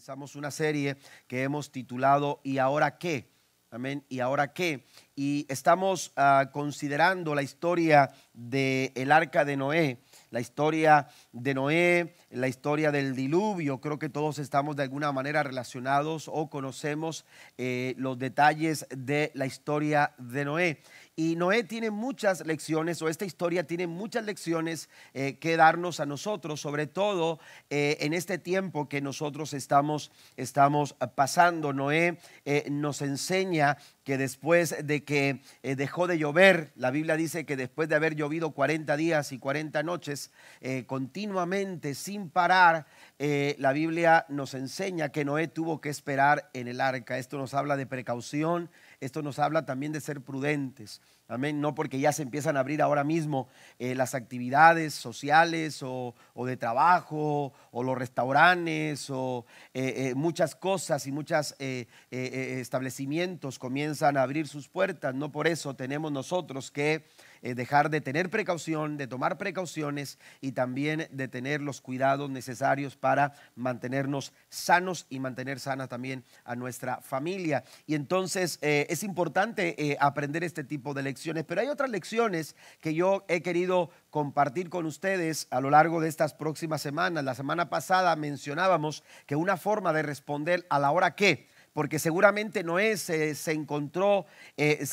Comenzamos una serie que hemos titulado ¿Y ahora qué? Amén. ¿Y ahora qué? Y estamos ah, considerando la historia del el arca de Noé, la historia de Noé, la historia del diluvio. Creo que todos estamos de alguna manera relacionados o conocemos eh, los detalles de la historia de Noé. Y Noé tiene muchas lecciones, o esta historia tiene muchas lecciones eh, que darnos a nosotros, sobre todo eh, en este tiempo que nosotros estamos, estamos pasando. Noé eh, nos enseña que después de que dejó de llover, la Biblia dice que después de haber llovido 40 días y 40 noches continuamente, sin parar, la Biblia nos enseña que Noé tuvo que esperar en el arca. Esto nos habla de precaución esto nos habla también de ser prudentes. Amén. No porque ya se empiezan a abrir ahora mismo eh, las actividades sociales o, de trabajo o los restaurantes o eh, eh, muchas cosas y muchos establecimientos comienzan a abrir sus puertas. No por eso tenemos nosotros que eh, dejar de tener precaución, de tomar precauciones y también de tener los cuidados necesarios para mantenernos sanos y mantener sana también a nuestra familia. Y entonces eh, es importante eh, aprender este tipo de lecciones, pero hay otras lecciones que yo he querido compartir con ustedes a lo largo de estas próximas semanas. La semana pasada mencionábamos que una forma de responder a la hora que porque seguramente Noé se, se encontró eh,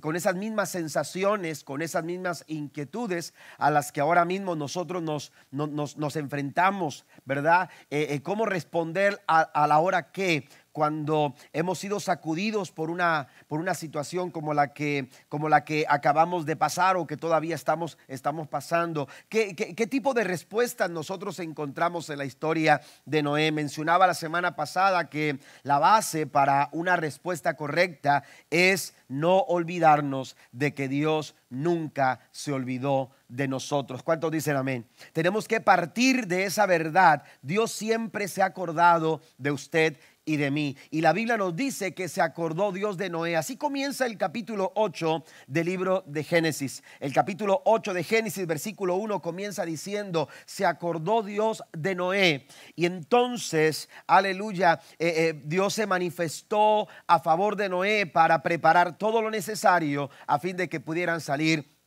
con esas mismas sensaciones, con esas mismas inquietudes a las que ahora mismo nosotros nos, nos, enfrentamos, ¿verdad? Eh, eh, ¿Cómo responder a, a la hora que? Cuando hemos sido sacudidos por una, por una situación como la, que, como la que acabamos de pasar o que todavía estamos, estamos pasando. ¿Qué, ¿Qué, tipo de respuestas nosotros encontramos en la historia de Noé? Mencionaba la semana pasada que la base para una respuesta correcta es no olvidarnos de que Dios nunca se olvidó de nosotros. ¿Cuántos dicen amén? Tenemos que partir de esa verdad. Dios siempre se ha acordado de usted y de mí. Y la Biblia nos dice que se acordó Dios de Noé. Así comienza el capítulo 8 del libro de Génesis. El capítulo 8 de Génesis, versículo 1, comienza diciendo, se acordó Dios de Noé. Y entonces, aleluya, eh, eh, Dios se manifestó a favor de Noé para preparar todo lo necesario a fin de que pudieran salir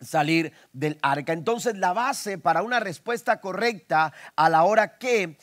salir del arca. Entonces la base para una respuesta correcta a la hora que,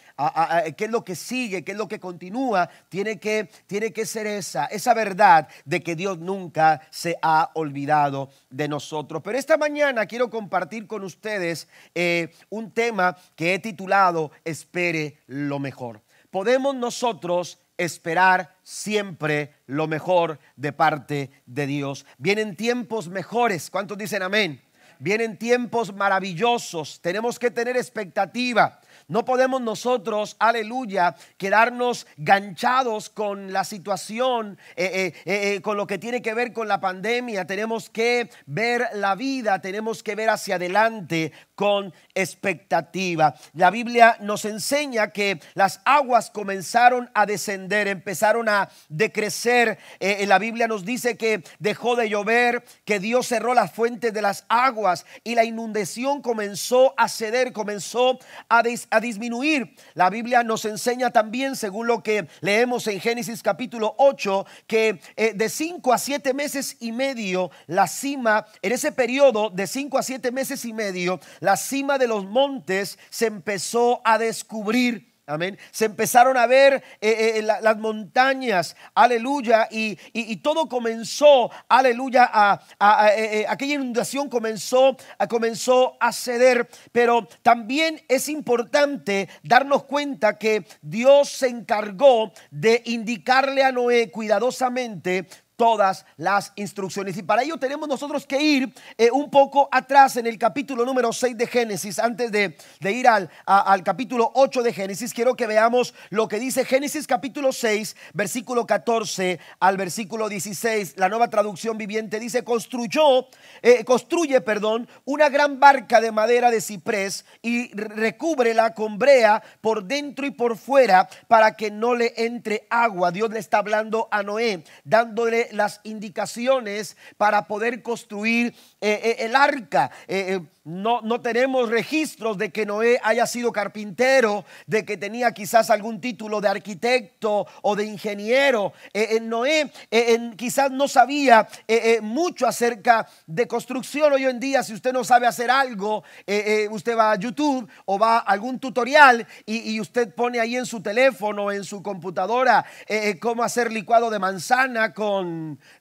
qué es lo que sigue, qué es lo que continúa, tiene que, tiene que ser esa, esa verdad de que Dios nunca se ha olvidado de nosotros. Pero esta mañana quiero compartir con ustedes eh, un tema que he titulado Espere lo mejor. Podemos nosotros esperar siempre lo mejor de parte de Dios. Vienen tiempos mejores. ¿Cuántos dicen amén? Vienen tiempos maravillosos. Tenemos que tener expectativa. No podemos nosotros, aleluya, quedarnos ganchados con la situación, eh, eh, eh, con lo que tiene que ver con la pandemia. Tenemos que ver la vida, tenemos que ver hacia adelante con expectativa. La Biblia nos enseña que las aguas comenzaron a descender, empezaron a decrecer. la Biblia nos dice que dejó de llover, que Dios cerró las fuentes de las aguas y la inundación comenzó a ceder, comenzó a, a disminuir. La Biblia nos enseña también, según lo que leemos en Génesis capítulo 8, que eh, de 5 a 7 meses y medio, la cima, en ese periodo de 5 a 7 meses y medio, la cima de los montes se empezó a descubrir. Amén. Se empezaron a ver eh, eh, las montañas, aleluya, y, todo comenzó, aleluya, a, eh, aquella inundación comenzó, comenzó a ceder. Pero también es importante darnos cuenta que Dios se encargó de indicarle a Noé cuidadosamente todas las instrucciones. Y para ello tenemos nosotros que ir eh, un poco atrás en el capítulo número 6 de Génesis. Antes de, ir al, al, capítulo 8 de Génesis, quiero que veamos lo que dice Génesis capítulo 6, versículo 14 al versículo 16. La nueva traducción viviente dice, construyó, eh, construye, perdón, una gran barca de madera de ciprés y recúbrela con brea por dentro y por fuera para que no le entre agua. Dios le está hablando a Noé, dándole las indicaciones para poder construir el arca. No, no, tenemos registros de que Noé haya sido carpintero, de que tenía quizás algún título de arquitecto o de ingeniero. Noé quizás no sabía mucho acerca de construcción. Hoy en día, si usted no sabe hacer algo, usted va a YouTube o va a algún tutorial y, usted pone ahí en su teléfono, en su computadora, cómo hacer licuado de manzana con,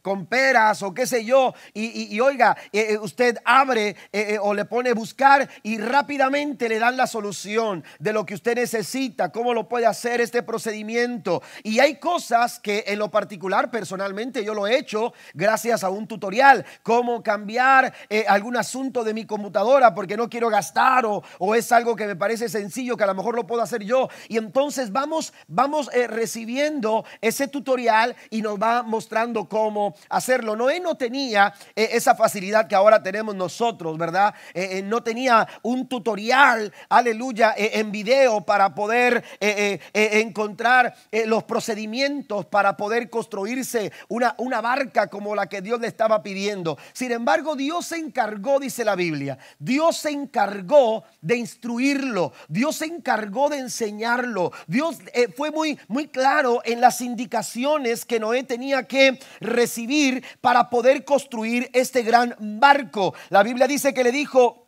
con peras o qué sé yo. Y, oiga, usted abre o le pone buscar y rápidamente le dan la solución de lo que usted necesita, cómo lo puede hacer este procedimiento. Y hay cosas que en lo particular personalmente yo lo he hecho gracias a un tutorial, cómo cambiar eh, algún asunto de mi computadora porque no quiero gastar o, o, es algo que me parece sencillo que a lo mejor lo puedo hacer yo. Y entonces vamos, vamos eh, recibiendo ese tutorial y nos va mostrando cómo hacerlo. Noé no tenía eh, esa facilidad que ahora tenemos nosotros, ¿verdad? Eh, no tenía un tutorial, aleluya, eh, en video para poder eh, encontrar los procedimientos para poder construirse una, una barca como la que Dios le estaba pidiendo. Sin embargo, Dios se encargó, dice la Biblia, Dios se encargó de instruirlo, Dios se encargó de enseñarlo. Dios fue muy, muy claro en las indicaciones que Noé tenía que recibir para poder construir este gran barco. La Biblia dice que le dijo,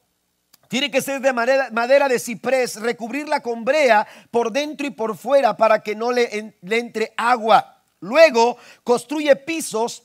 tiene que ser de madera, de ciprés, recubrirla con brea por dentro y por fuera para que no le, entre agua. Luego construye pisos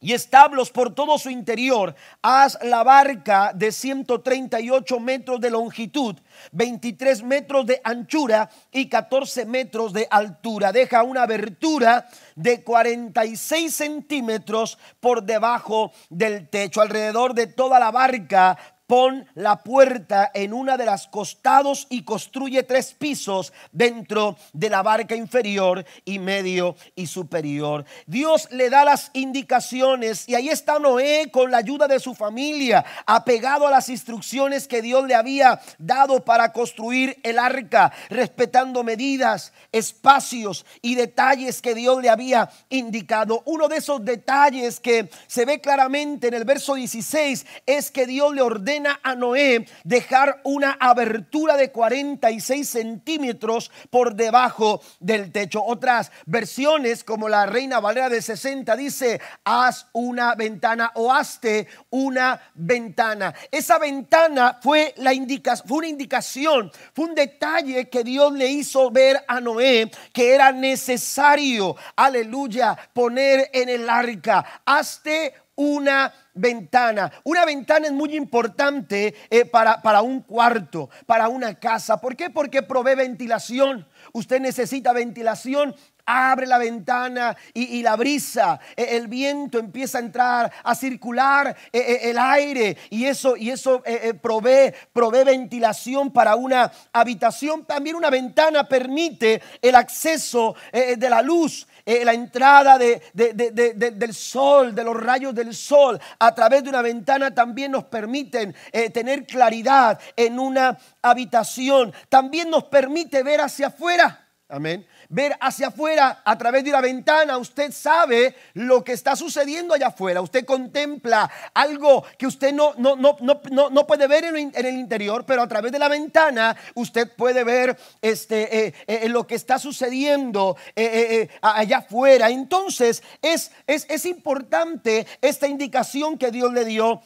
y establos por todo su interior. Haz la barca de 138 metros de longitud, 23 metros de anchura y 14 metros de altura. Deja una abertura de 46 centímetros por debajo del techo. Alrededor de toda la barca pon la puerta en una de las costados y construye tres pisos dentro de la barca inferior y medio y superior. Dios le da las indicaciones y ahí está Noé con la ayuda de su familia, apegado a las instrucciones que Dios le había dado para construir el arca, respetando medidas, espacios y detalles que Dios le había indicado. Uno de esos detalles que se ve claramente en el verso 16 es que Dios le ordena a Noé dejar una abertura de 46 centímetros por debajo del techo. Otras versiones, como la Reina Valera de 60, dice, haz una ventana o hazte una ventana. Esa ventana fue, la indica, fue una indicación, fue un detalle que Dios le hizo ver a Noé que era necesario, aleluya, poner en el arca. Hazte una ventana. Una ventana es muy importante eh, para, para un cuarto, para una casa. ¿Por qué? Porque provee ventilación. Usted necesita ventilación abre la ventana y, la brisa, e, el viento empieza a entrar, a circular e, e, el aire y eso, y eso provee, provee ventilación para una habitación. También una ventana permite el acceso de la luz. Eh, la entrada de, del sol, de los rayos del sol a través de una ventana también nos permiten eh, tener claridad en una habitación. También nos permite ver hacia afuera. Amén ver hacia afuera a través de una ventana, usted sabe lo que está sucediendo allá afuera. Usted contempla algo que usted no, no, no, no, no puede ver en, el interior, pero a través de la ventana usted puede ver este, eh, eh, lo que está sucediendo eh, allá afuera. Entonces es, es, es importante esta indicación que Dios le dio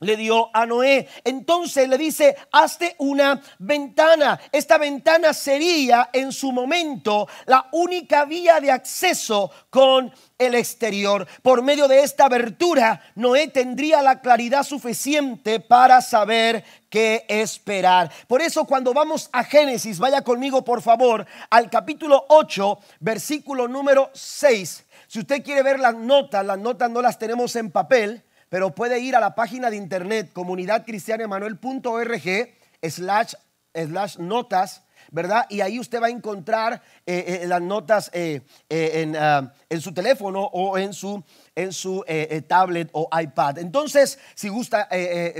le dio a Noé. Entonces le dice, hazte una ventana. Esta ventana sería en su momento la única vía de acceso con el exterior. Por medio de esta abertura, Noé tendría la claridad suficiente para saber qué esperar. Por eso cuando vamos a Génesis, vaya conmigo por favor al capítulo 8, versículo número 6. Si usted quiere ver las notas, las notas no las tenemos en papel pero puede ir a la página de internet comunidadcristianemanuel.org slash, slash notas, ¿verdad? Y ahí usted va a encontrar eh, eh, las notas eh, ah, en, su teléfono o en su, en su tablet o iPad. Entonces, si gusta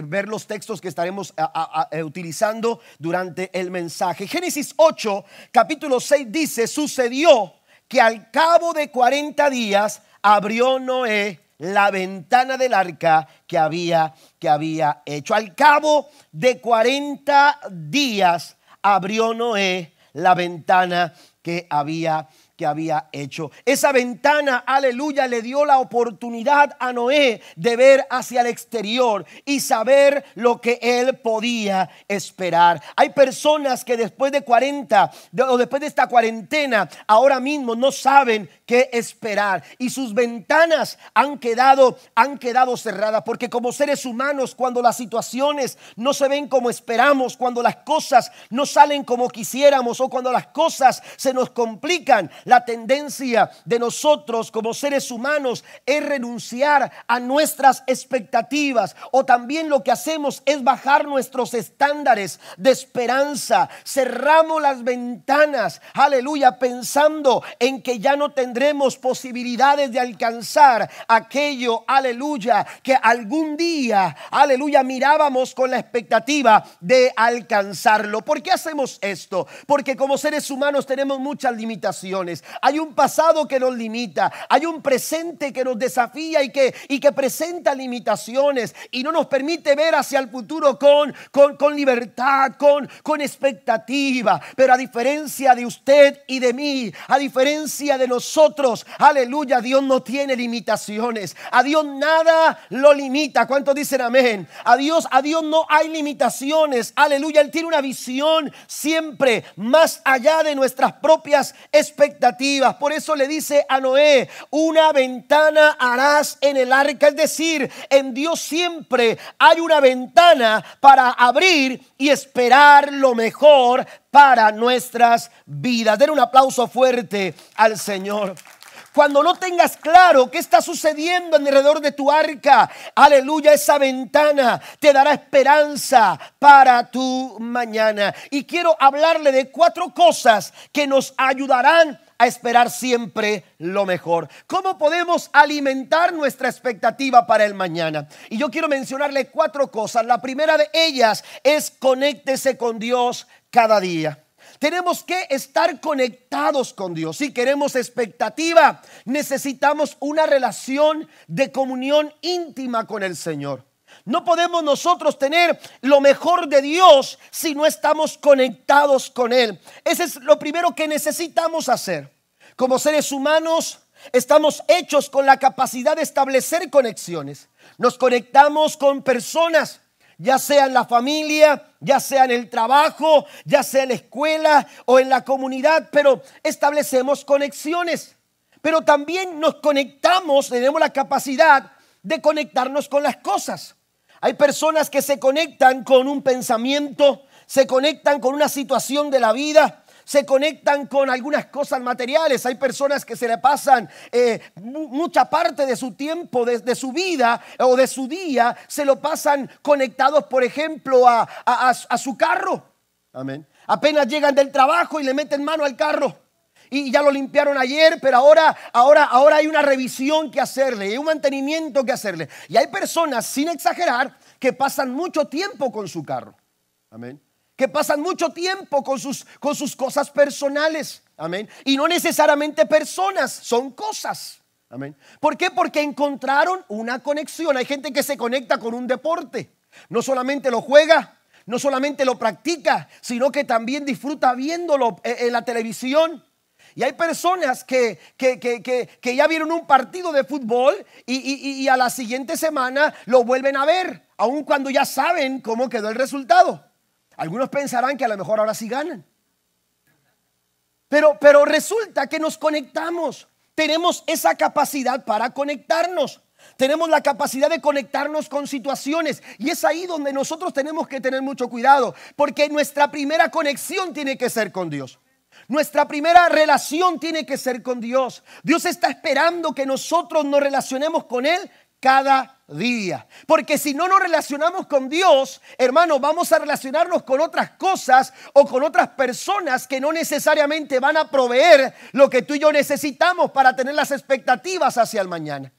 ver los textos que estaremos ah, ah, utilizando durante el mensaje. Génesis 8, capítulo 6 dice, sucedió que al cabo de 40 días abrió Noé la ventana del arca que había, que había hecho. Al cabo de 40 días abrió Noé la ventana que había que había hecho. Esa ventana, aleluya, le dio la oportunidad a Noé de ver hacia el exterior y saber lo que él podía esperar. Hay personas que después de 40 o después de esta cuarentena, ahora mismo no saben qué esperar y sus ventanas han quedado han quedado cerradas porque como seres humanos cuando las situaciones no se ven como esperamos, cuando las cosas no salen como quisiéramos o cuando las cosas se nos complican, la tendencia de nosotros como seres humanos es renunciar a nuestras expectativas o también lo que hacemos es bajar nuestros estándares de esperanza. Cerramos las ventanas, aleluya, pensando en que ya no tendremos posibilidades de alcanzar aquello, aleluya, que algún día, aleluya, mirábamos con la expectativa de alcanzarlo. ¿Por qué hacemos esto? Porque como seres humanos tenemos muchas limitaciones. Hay un pasado que nos limita, hay un presente que nos desafía y que, y que presenta limitaciones y no nos permite ver hacia el futuro con, con, con libertad, con, con expectativa. Pero a diferencia de usted y de mí, a diferencia de nosotros, aleluya, Dios no tiene limitaciones. A Dios nada lo limita. ¿Cuántos dicen amén? A Dios, a Dios no hay limitaciones. Aleluya, Él tiene una visión siempre más allá de nuestras propias expectativas. Por eso le dice a Noé, una ventana harás en el arca. Es decir, en Dios siempre hay una ventana para abrir y esperar lo mejor para nuestras vidas. Den un aplauso fuerte al Señor. Cuando no tengas claro qué está sucediendo alrededor de tu arca, aleluya, esa ventana te dará esperanza para tu mañana. Y quiero hablarle de cuatro cosas que nos ayudarán a esperar siempre lo mejor. ¿Cómo podemos alimentar nuestra expectativa para el mañana? Y yo quiero mencionarle cuatro cosas. La primera de ellas es conéctese con Dios cada día. Tenemos que estar conectados con Dios. Si queremos expectativa, necesitamos una relación de comunión íntima con el Señor. No podemos nosotros tener lo mejor de Dios si no estamos conectados con Él. Ese es lo primero que necesitamos hacer. Como seres humanos estamos hechos con la capacidad de establecer conexiones. Nos conectamos con personas, ya sea en la familia, ya sea en el trabajo, ya sea en la escuela o en la comunidad, pero establecemos conexiones. Pero también nos conectamos, tenemos la capacidad de conectarnos con las cosas. Hay personas que se conectan con un pensamiento, se conectan con una situación de la vida, se conectan con algunas cosas materiales. Hay personas que se le pasan eh, mucha parte de su tiempo, de, su vida o de su día, se lo pasan conectados, por ejemplo, a, a su carro. Amén. Apenas llegan del trabajo y le meten mano al carro y ya lo limpiaron ayer, pero ahora, ahora, ahora hay una revisión que hacerle, hay un mantenimiento que hacerle. Y hay personas, sin exagerar, que pasan mucho tiempo con su carro. Amén. Que pasan mucho tiempo con sus, con sus cosas personales. Amén. Y no necesariamente personas, son cosas. Amén. ¿Por qué? Porque encontraron una conexión. Hay gente que se conecta con un deporte. No solamente lo juega, no solamente lo practica, sino que también disfruta viéndolo en la televisión. Y hay personas que, que, ya vieron un partido de fútbol y, a la siguiente semana lo vuelven a ver, aun cuando ya saben cómo quedó el resultado. Algunos pensarán que a lo mejor ahora sí ganan. Pero, pero resulta que nos conectamos. Tenemos esa capacidad para conectarnos. Tenemos la capacidad de conectarnos con situaciones. Y es ahí donde nosotros tenemos que tener mucho cuidado. Porque nuestra primera conexión tiene que ser con Dios. Nuestra primera relación tiene que ser con Dios. Dios está esperando que nosotros nos relacionemos con Él cada día. Porque si no nos relacionamos con Dios, hermano, vamos a relacionarnos con otras cosas o con otras personas que no necesariamente van a proveer lo que tú y yo necesitamos para tener las expectativas hacia el mañana.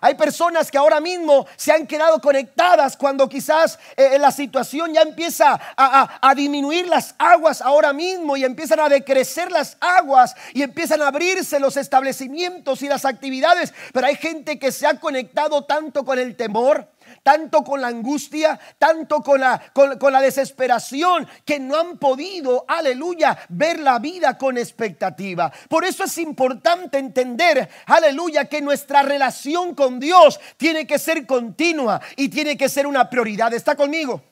Hay personas que ahora mismo se han quedado conectadas cuando quizás eh, la situación ya empieza a, a, disminuir las aguas ahora mismo y empiezan a decrecer las aguas y empiezan a abrirse los establecimientos y las actividades. Pero hay gente que se ha conectado tanto con el temor, tanto con la angustia, tanto con la, con, la desesperación, que no han podido, aleluya, ver la vida con expectativa. Por eso es importante entender, aleluya, que nuestra relación con Dios tiene que ser continua y tiene que ser una prioridad. ¿Está conmigo?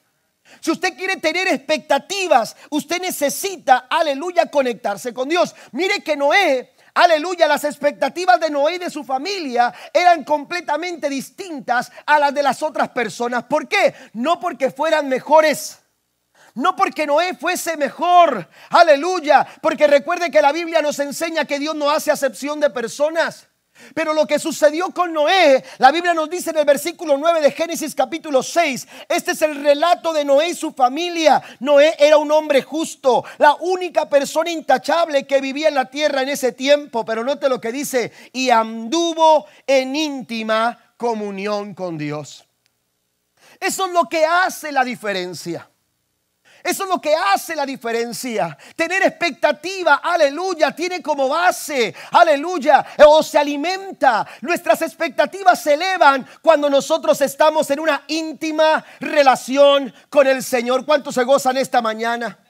Si usted quiere tener expectativas, usted necesita, aleluya, conectarse con Dios. Mire que Noé Aleluya, las expectativas de Noé y de su familia eran completamente distintas a las de las otras personas. ¿Por qué? No porque fueran mejores. No porque Noé fuese mejor, aleluya, porque recuerde que la Biblia nos enseña que Dios no hace acepción de personas. Pero lo que sucedió con Noé, la Biblia nos dice en el versículo 9 de Génesis capítulo 6, este es el relato de Noé y su familia. Noé era un hombre justo, la única persona intachable que vivía en la tierra en ese tiempo, pero note lo que dice, y anduvo en íntima comunión con Dios. Eso es lo que hace la diferencia. Eso es lo que hace la diferencia. Tener expectativa, aleluya, tiene como base, aleluya, o se alimenta. Nuestras expectativas se elevan cuando nosotros estamos en una íntima relación con el Señor. ¿Cuántos se gozan esta mañana?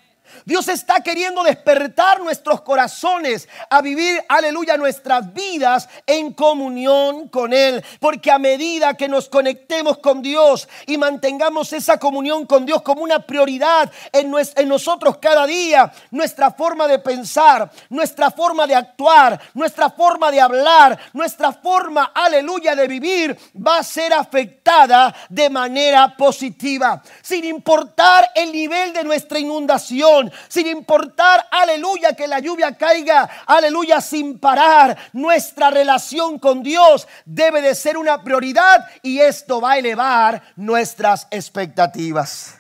Dios está queriendo despertar nuestros corazones a vivir, aleluya, nuestras vidas en comunión con Él. Porque a medida que nos conectemos con Dios y mantengamos esa comunión con Dios como una prioridad en, en nosotros cada día, nuestra forma de pensar, nuestra forma de actuar, nuestra forma de hablar, nuestra forma, aleluya, de vivir va a ser afectada de manera positiva. Sin importar el nivel de nuestra inundación sin importar, aleluya, que la lluvia caiga, aleluya, sin parar. Nuestra relación con Dios debe de ser una prioridad y esto va a elevar nuestras expectativas.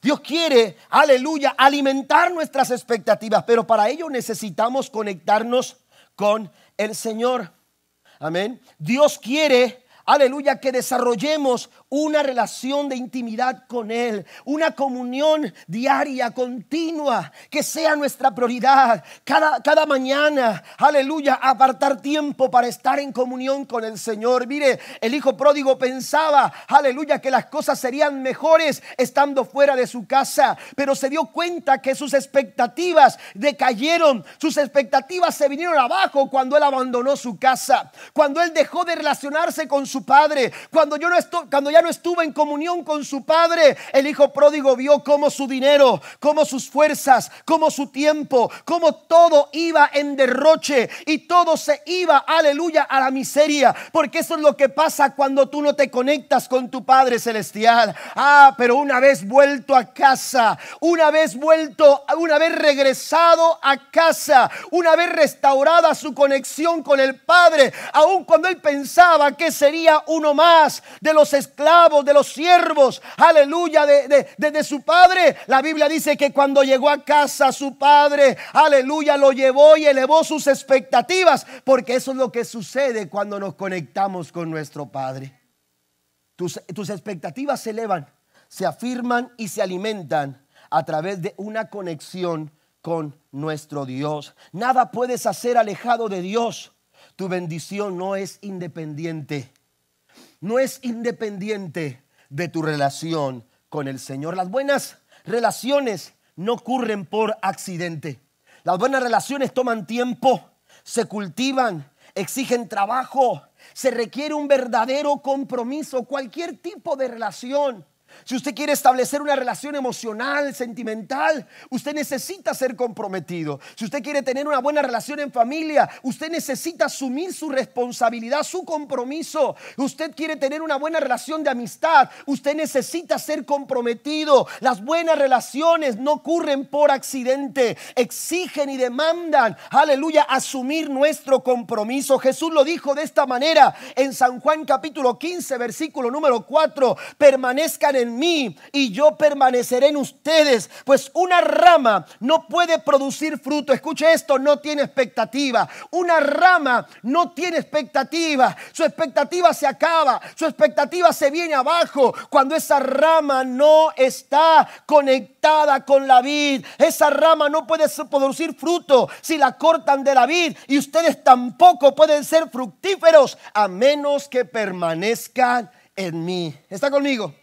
Dios quiere, aleluya, alimentar nuestras expectativas, pero para ello necesitamos conectarnos con el Señor. Amén. Dios quiere, aleluya, que desarrollemos una relación de intimidad con Él, una comunión diaria, continua, que sea nuestra prioridad. Cada, cada mañana, aleluya, apartar tiempo para estar en comunión con el Señor. Mire, el hijo pródigo pensaba, aleluya, que las cosas serían mejores estando fuera de su casa, pero se dio cuenta que sus expectativas decayeron, sus expectativas se vinieron abajo cuando él abandonó su casa, cuando él dejó de relacionarse con su padre, cuando yo no estoy, cuando ya no estuvo en comunión con su padre, el hijo pródigo vio cómo su dinero, cómo sus fuerzas, cómo su tiempo, cómo todo iba en derroche y todo se iba, aleluya, a la miseria. Porque eso es lo que pasa cuando tú no te conectas con tu Padre Celestial. Ah, pero una vez vuelto a casa, una vez vuelto, una vez regresado a casa, una vez restaurada su conexión con el Padre, aun cuando él pensaba que sería uno más de los esclavos de los siervos, aleluya, de, su padre. La Biblia dice que cuando llegó a casa su padre, aleluya, lo llevó y elevó sus expectativas, porque eso es lo que sucede cuando nos conectamos con nuestro Padre. Tus, tus expectativas se elevan, se afirman y se alimentan a través de una conexión con nuestro Dios. Nada puedes hacer alejado de Dios. Tu bendición no es independiente no es independiente de tu relación con el Señor. Las buenas relaciones no ocurren por accidente. Las buenas relaciones toman tiempo, se cultivan, exigen trabajo, se requiere un verdadero compromiso, cualquier tipo de relación si usted quiere establecer una relación emocional, sentimental, usted necesita ser comprometido. Si usted quiere tener una buena relación en familia, usted necesita asumir su responsabilidad, su compromiso. Usted quiere tener una buena relación de amistad, usted necesita ser comprometido. Las buenas relaciones no ocurren por accidente, exigen y demandan, aleluya, asumir nuestro compromiso. Jesús lo dijo de esta manera en San Juan capítulo 15, versículo número 4, permanezcan en mí y yo permaneceré en ustedes. Pues una rama no puede producir fruto. Escuche esto, no tiene expectativa. Una rama no tiene expectativa. Su expectativa se acaba, su expectativa se viene abajo cuando esa rama no está conectada con la vid. Esa rama no puede producir fruto si la cortan de la vid y ustedes tampoco pueden ser fructíferos a menos que permanezcan en mí. ¿Está conmigo?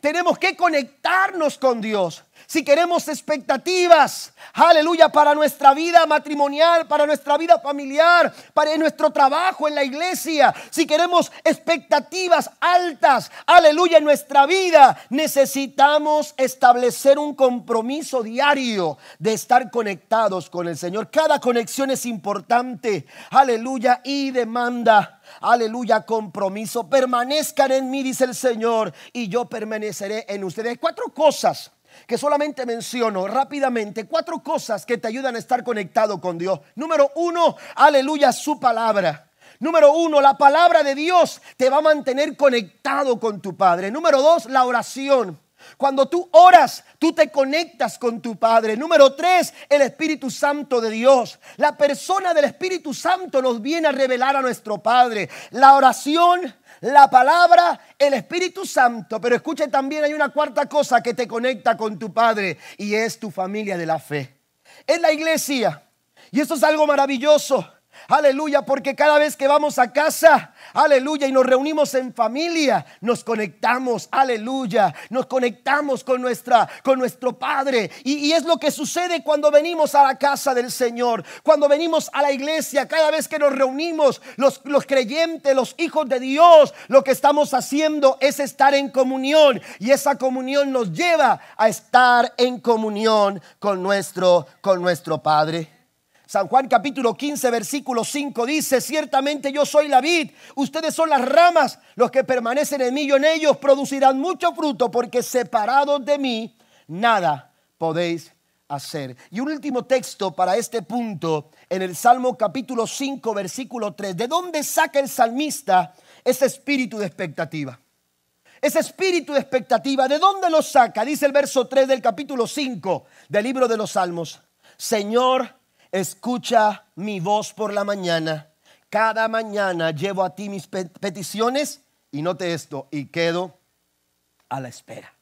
Tenemos que conectarnos con Dios. Si queremos expectativas, aleluya, para nuestra vida matrimonial, para nuestra vida familiar, para nuestro trabajo en la iglesia, si queremos expectativas altas, aleluya, en nuestra vida, necesitamos establecer un compromiso diario de estar conectados con el Señor. Cada conexión es importante, aleluya, y demanda aleluya, compromiso. Permanezcan en mí, dice el Señor, y yo permaneceré en ustedes. Cuatro cosas que solamente menciono rápidamente, cuatro cosas que te ayudan a estar conectado con Dios. Número uno, aleluya, su palabra. Número uno, la palabra de Dios te va a mantener conectado con tu Padre. Número dos, la oración. Cuando tú oras, tú te conectas con tu Padre. Número tres, el Espíritu Santo de Dios. La persona del Espíritu Santo nos viene a revelar a nuestro Padre. La oración, la palabra, el Espíritu Santo. Pero escuche también, hay una cuarta cosa que te conecta con tu Padre y es tu familia de la fe. Es la iglesia. Y esto es algo maravilloso. Aleluya, porque cada vez que vamos a casa, aleluya, y nos reunimos en familia, nos conectamos, aleluya, nos conectamos con, nuestra, con nuestro Padre. Y, es lo que sucede cuando venimos a la casa del Señor, cuando venimos a la iglesia, cada vez que nos reunimos, los, los creyentes, los hijos de Dios, lo que estamos haciendo es estar en comunión. Y esa comunión nos lleva a estar en comunión con nuestro, con nuestro Padre. San Juan capítulo 15, versículo 5 dice, ciertamente yo soy la vid, ustedes son las ramas, los que permanecen en mí y en ellos producirán mucho fruto, porque separados de mí, nada podéis hacer. Y un último texto para este punto, en el Salmo capítulo 5, versículo 3, ¿de dónde saca el salmista ese espíritu de expectativa? Ese espíritu de expectativa, ¿de dónde lo saca? Dice el verso 3 del capítulo 5 del libro de los Salmos. Señor, escucha mi voz por la mañana. Cada mañana llevo a ti mis peticiones y note esto, y quedo a la espera.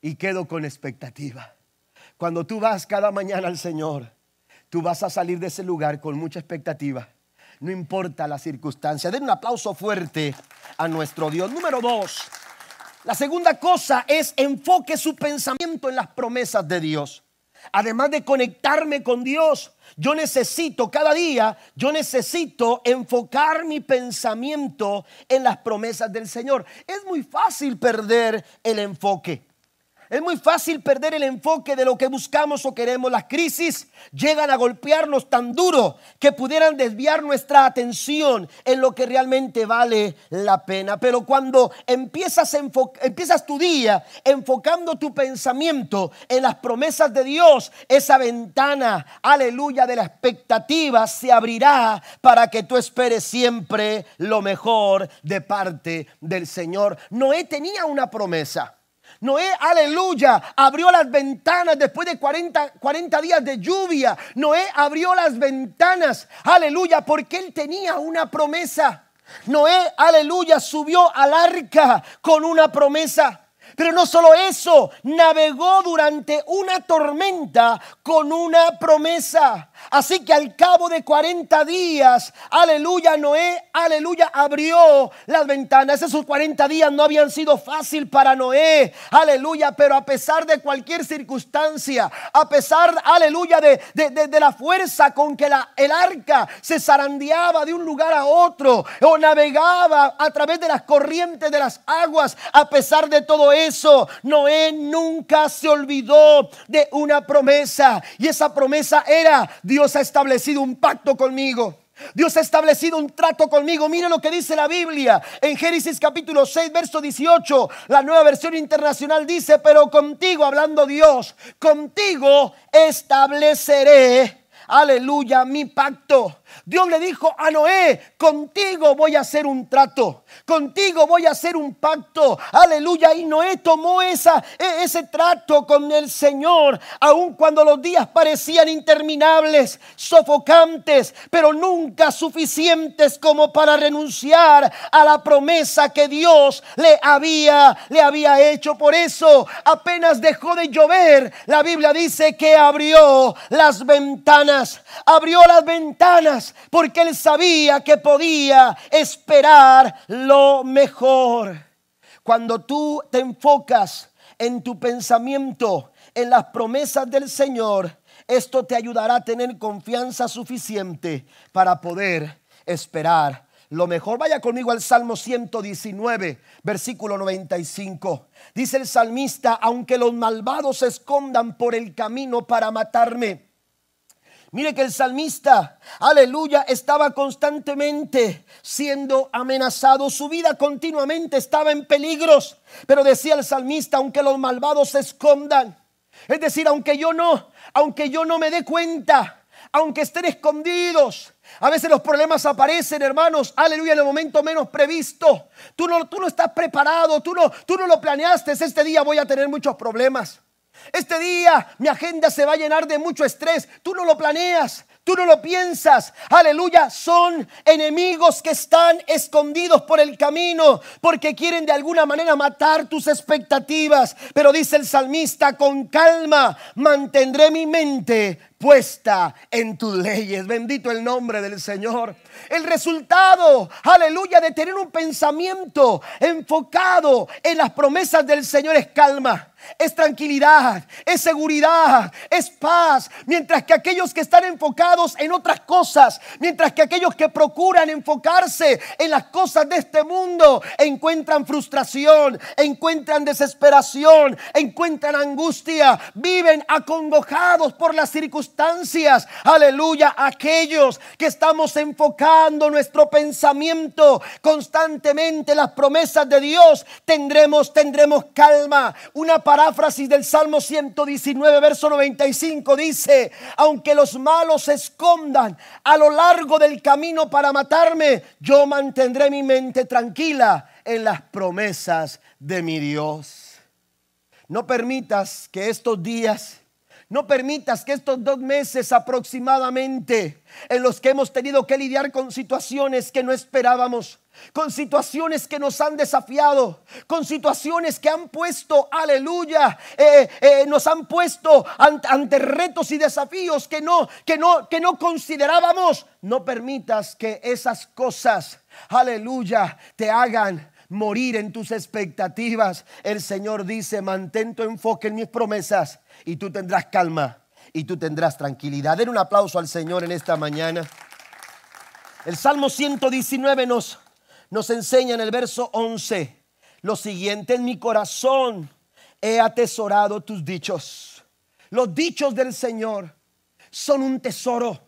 Y quedo con expectativa. Cuando tú vas cada mañana al Señor, tú vas a salir de ese lugar con mucha expectativa. No importa la circunstancia. Den un aplauso fuerte a nuestro Dios. Número dos. La segunda cosa es enfoque su pensamiento en las promesas de Dios. Además de conectarme con Dios, yo necesito cada día, yo necesito enfocar mi pensamiento en las promesas del Señor. Es muy fácil perder el enfoque. Es muy fácil perder el enfoque de lo que buscamos o queremos. Las crisis llegan a golpearnos tan duro que pudieran desviar nuestra atención en lo que realmente vale la pena. Pero cuando empiezas, empiezas tu día enfocando tu pensamiento en las promesas de Dios, esa ventana, aleluya, de la expectativa se abrirá para que tú esperes siempre lo mejor de parte del Señor. Noé tenía una promesa. Noé, aleluya, abrió las ventanas después de 40, 40 días de lluvia. Noé abrió las ventanas, aleluya, porque él tenía una promesa. Noé, aleluya, subió al arca con una promesa. Pero no solo eso, navegó durante una tormenta con una promesa. Así que al cabo de 40 días, aleluya, Noé, aleluya, abrió las ventanas. Esos 40 días no habían sido fácil para Noé, aleluya, pero a pesar de cualquier circunstancia, a pesar, aleluya, de, de, la fuerza con que la, el arca se zarandeaba de un lugar a otro o navegaba a través de las corrientes de las aguas, a pesar de todo eso, Noé nunca se olvidó de una promesa y esa promesa era Dios ha establecido un pacto conmigo. Dios ha establecido un trato conmigo. Mire lo que dice la Biblia en Génesis capítulo 6, verso 18. La nueva versión internacional dice, pero contigo, hablando Dios, contigo estableceré aleluya, mi pacto. Dios le dijo a Noé, contigo voy a hacer un trato, contigo voy a hacer un pacto, aleluya. Y Noé tomó esa, e, ese trato con el Señor, aun cuando los días parecían interminables, sofocantes, pero nunca suficientes como para renunciar a la promesa que Dios le había, le había hecho. Por eso, apenas dejó de llover, la Biblia dice que abrió las ventanas, abrió las ventanas porque él sabía que podía esperar lo mejor. Cuando tú te enfocas en tu pensamiento, en las promesas del Señor, esto te ayudará a tener confianza suficiente para poder esperar lo mejor. Vaya conmigo al Salmo 119, versículo 95. Dice el salmista, aunque los malvados se escondan por el camino para matarme, Mire que el salmista, aleluya, estaba constantemente siendo amenazado. Su vida continuamente estaba en peligros. Pero decía el salmista, aunque los malvados se escondan. Es decir, aunque yo no, aunque yo no me dé cuenta, aunque estén escondidos. A veces los problemas aparecen, hermanos, aleluya, en el momento menos previsto. Tú no, tú no estás preparado, tú no, tú no lo planeaste. Este día voy a tener muchos problemas. Este día mi agenda se va a llenar de mucho estrés. Tú no lo planeas. Tú no lo piensas. Aleluya. Son enemigos que están escondidos por el camino porque quieren de alguna manera matar tus expectativas. Pero dice el salmista, con calma mantendré mi mente puesta en tus leyes. Bendito el nombre del Señor. El resultado, aleluya, de tener un pensamiento enfocado en las promesas del Señor es calma es tranquilidad, es seguridad, es paz. Mientras que aquellos que están enfocados en otras cosas, mientras que aquellos que procuran enfocarse en las cosas de este mundo, encuentran frustración, encuentran desesperación, encuentran angustia, viven acongojados por las circunstancias. Aleluya, aquellos que estamos enfocando nuestro pensamiento constantemente en las promesas de Dios, tendremos, tendremos calma. Una paráfrasis del Salmo 119, verso 95 dice, aunque los malos se escondan a lo largo del camino para matarme, yo mantendré mi mente tranquila en las promesas de mi Dios. No permitas que estos días no permitas que estos dos meses aproximadamente en los que hemos tenido que lidiar con situaciones que no esperábamos, con situaciones que nos han desafiado, con situaciones que han puesto, aleluya, eh, eh, nos han puesto ante, retos y desafíos que no, que no, que no considerábamos. No permitas que esas cosas, aleluya, te hagan morir en tus expectativas. El Señor dice, mantén tu enfoque en mis promesas y tú tendrás calma y tú tendrás tranquilidad. Den un aplauso al Señor en esta mañana. El Salmo 119 nos, nos enseña en el verso 11 lo siguiente, en mi corazón he atesorado tus dichos. Los dichos del Señor son un tesoro.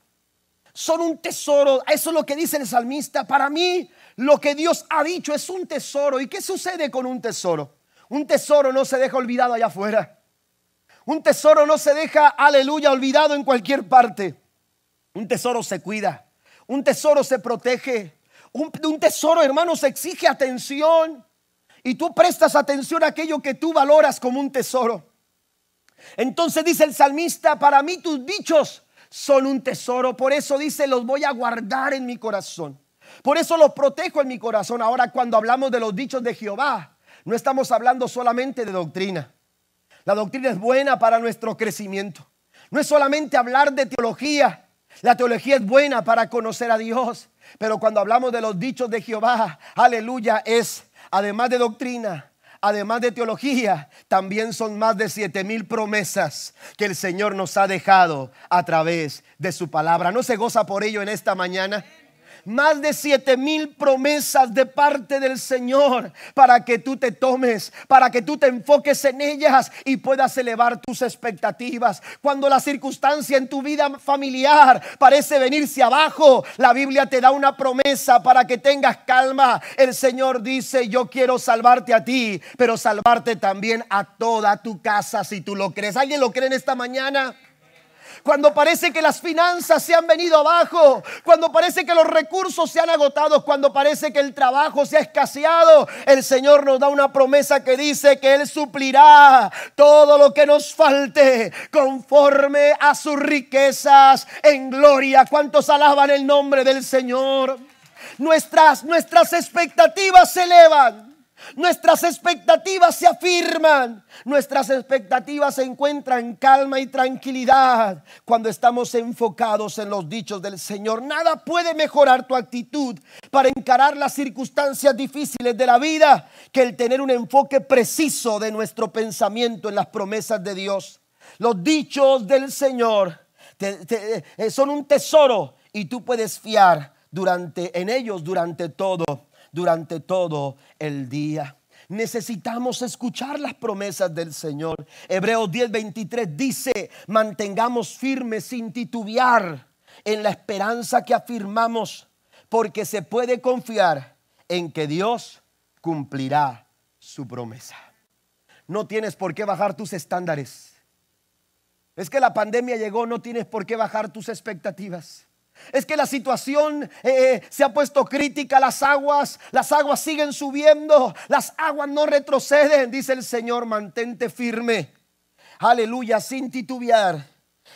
Son un tesoro. Eso es lo que dice el salmista. Para mí, lo que Dios ha dicho es un tesoro. ¿Y qué sucede con un tesoro? Un tesoro no se deja olvidado allá afuera. Un tesoro no se deja, aleluya, olvidado en cualquier parte. Un tesoro se cuida. Un tesoro se protege. Un, tesoro, hermanos, exige atención. Y tú prestas atención a aquello que tú valoras como un tesoro. Entonces dice el salmista, para mí tus dichos son un tesoro. Por eso dice, los voy a guardar en mi corazón. Por eso los protejo en mi corazón. Ahora cuando hablamos de los dichos de Jehová, no estamos hablando solamente de doctrina. La doctrina es buena para nuestro crecimiento. No es solamente hablar de teología. La teología es buena para conocer a Dios. Pero cuando hablamos de los dichos de Jehová, aleluya, es además de doctrina, además de teología, también son más de siete mil promesas que el Señor nos ha dejado a través de su palabra. ¿No se goza por ello en esta mañana? Más de siete mil promesas de parte del Señor para que tú te tomes, para que tú te enfoques en ellas y puedas elevar tus expectativas. Cuando la circunstancia en tu vida familiar parece venirse abajo, la Biblia te da una promesa para que tengas calma. El Señor dice, yo quiero salvarte a ti, pero salvarte también a toda tu casa si tú lo crees. ¿Alguien lo cree en esta mañana? Cuando parece que las finanzas se han venido abajo, cuando parece que los recursos se han agotado, cuando parece que el trabajo se ha escaseado, el Señor nos da una promesa que dice que Él suplirá todo lo que nos falte conforme a sus riquezas en gloria. ¿Cuántos alaban el nombre del Señor? Nuestras, nuestras expectativas se elevan. Nuestras expectativas se afirman, nuestras expectativas se encuentran calma y tranquilidad cuando estamos enfocados en los dichos del Señor. Nada puede mejorar tu actitud para encarar las circunstancias difíciles de la vida que el tener un enfoque preciso de nuestro pensamiento en las promesas de Dios. Los dichos del Señor eh, son un tesoro y tú puedes fiar durante en ellos durante todo durante todo el día. Necesitamos escuchar las promesas del Señor. Hebreos 10:23 dice, mantengamos firmes sin titubear en la esperanza que afirmamos, porque se puede confiar en que Dios cumplirá su promesa. No tienes por qué bajar tus estándares. Es que la pandemia llegó, no tienes por qué bajar tus expectativas. Es que la situación eh, eh, se ha puesto crítica, las aguas, las aguas siguen subiendo, las aguas no retroceden, dice el Señor, mantente firme. Aleluya, sin titubear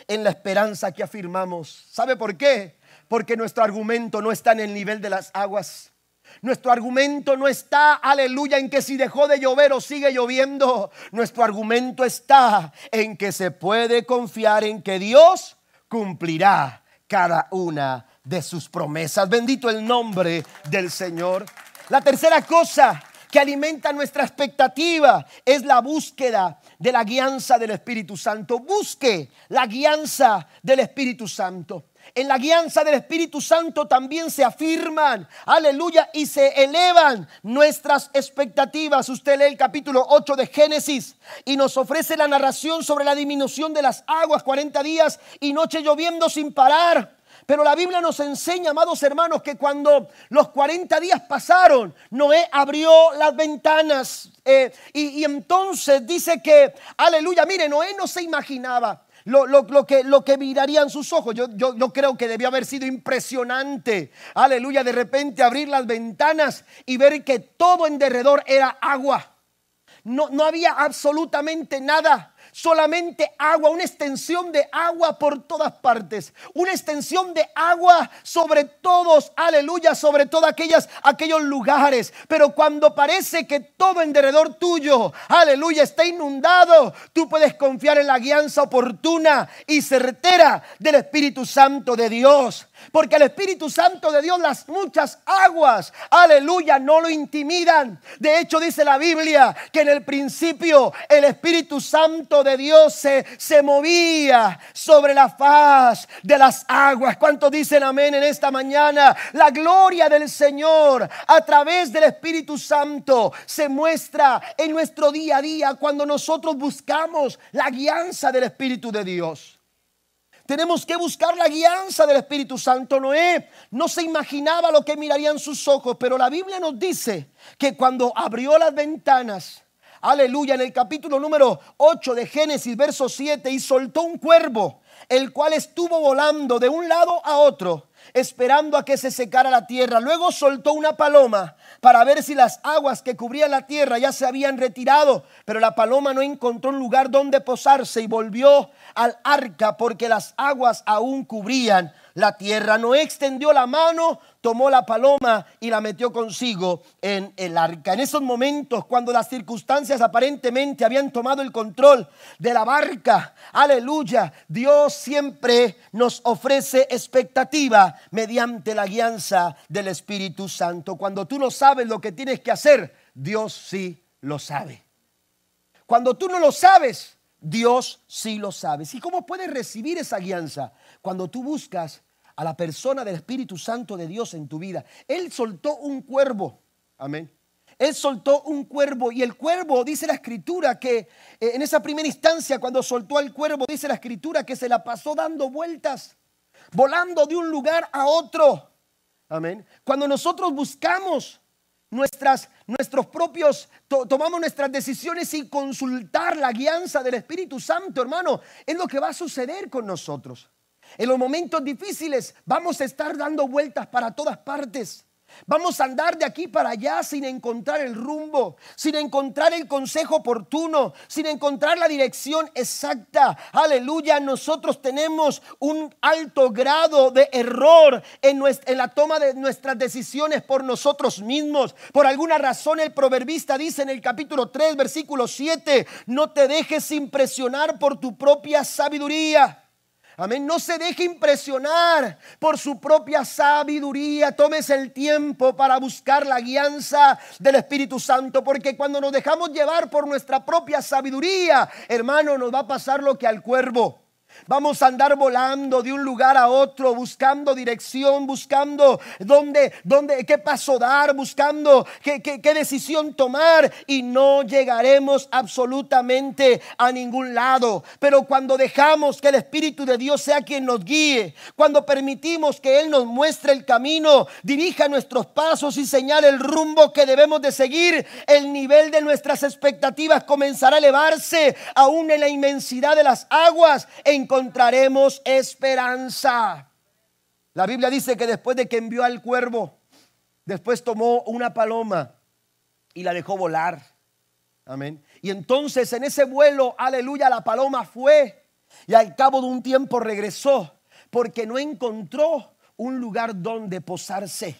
en la esperanza que afirmamos. ¿Sabe por qué? Porque nuestro argumento no está en el nivel de las aguas. Nuestro argumento no está, aleluya, en que si dejó de llover o sigue lloviendo. Nuestro argumento está en que se puede confiar en que Dios cumplirá cada una de sus promesas. Bendito el nombre del Señor. La tercera cosa que alimenta nuestra expectativa es la búsqueda de la guianza del Espíritu Santo. Busque la guianza del Espíritu Santo. En la guianza del Espíritu Santo también se afirman, aleluya, y se elevan nuestras expectativas. Usted lee el capítulo 8 de Génesis y nos ofrece la narración sobre la disminución de las aguas, 40 días y noche lloviendo sin parar. Pero la Biblia nos enseña, amados hermanos, que cuando los 40 días pasaron, Noé abrió las ventanas eh, y, y entonces dice que, aleluya, mire, Noé no se imaginaba lo, que, lo que mirarían sus ojos. Yo, yo, yo creo que debió haber sido impresionante. Aleluya, de repente abrir las ventanas y ver que todo en derredor era agua. No, no había absolutamente nada solamente agua, una extensión de agua por todas partes, una extensión de agua sobre todos, aleluya, sobre todos aquellos lugares. Pero cuando parece que todo en derredor tuyo, aleluya, está inundado, tú puedes confiar en la guianza oportuna y certera del Espíritu Santo de Dios. Porque el Espíritu Santo de Dios, las muchas aguas, aleluya, no lo intimidan. De hecho, dice la Biblia que en el principio el Espíritu Santo de Dios se, se movía sobre la faz de las aguas. ¿Cuántos dicen amén en esta mañana? La gloria del Señor a través del Espíritu Santo se muestra en nuestro día a día cuando nosotros buscamos la guianza del Espíritu de Dios. Tenemos que buscar la guianza del Espíritu Santo. Noé no se imaginaba lo que mirarían sus ojos, pero la Biblia nos dice que cuando abrió las ventanas, aleluya, en el capítulo número 8 de Génesis, verso 7, y soltó un cuervo, el cual estuvo volando de un lado a otro esperando a que se secara la tierra. Luego soltó una paloma para ver si las aguas que cubrían la tierra ya se habían retirado, pero la paloma no encontró un lugar donde posarse y volvió al arca porque las aguas aún cubrían la tierra. No extendió la mano, tomó la paloma y la metió consigo en el arca. En esos momentos, cuando las circunstancias aparentemente habían tomado el control de la barca, aleluya, Dios siempre nos ofrece expectativa mediante la guianza del Espíritu Santo. Cuando tú no sabes lo que tienes que hacer, Dios sí lo sabe. Cuando tú no lo sabes, Dios sí lo sabe. ¿Y cómo puedes recibir esa guianza? Cuando tú buscas a la persona del Espíritu Santo de Dios en tu vida. Él soltó un cuervo. Amén. Él soltó un cuervo y el cuervo, dice la escritura, que eh, en esa primera instancia, cuando soltó al cuervo, dice la escritura que se la pasó dando vueltas, volando de un lugar a otro. Amén. Cuando nosotros buscamos nuestras, nuestros propios, tomamos nuestras decisiones sin consultar la guianza del Espíritu Santo, hermano, es lo que va a suceder con nosotros. En los momentos difíciles vamos a estar dando vueltas para todas partes. Vamos a andar de aquí para allá sin encontrar el rumbo, sin encontrar el consejo oportuno, sin encontrar la dirección exacta. Aleluya, nosotros tenemos un alto grado de error en, la toma de nuestras decisiones por nosotros mismos. Por alguna razón el proverbista dice en el capítulo 3, versículo 7, no te dejes impresionar por tu propia sabiduría Amén. No se deje impresionar por su propia sabiduría. Tómese el tiempo para buscar la guianza del Espíritu Santo. Porque cuando nos dejamos llevar por nuestra propia sabiduría, hermano, nos va a pasar lo que al cuervo. Vamos a andar volando de un lugar a otro, buscando dirección, buscando dónde, dónde, qué paso dar, buscando qué, qué, decisión tomar y no llegaremos absolutamente a ningún lado. Pero cuando dejamos que el Espíritu de Dios sea quien nos guíe, cuando permitimos que Él nos muestre el camino, dirija nuestros pasos y señale el rumbo que debemos de seguir, el nivel de nuestras expectativas comenzará a elevarse aún en la inmensidad de las aguas. Encontraremos esperanza. La Biblia dice que después de que envió al cuervo, después tomó una paloma y la dejó volar. Amén. Y entonces en ese vuelo, aleluya, la paloma fue y al cabo de un tiempo regresó porque no encontró un lugar donde posarse.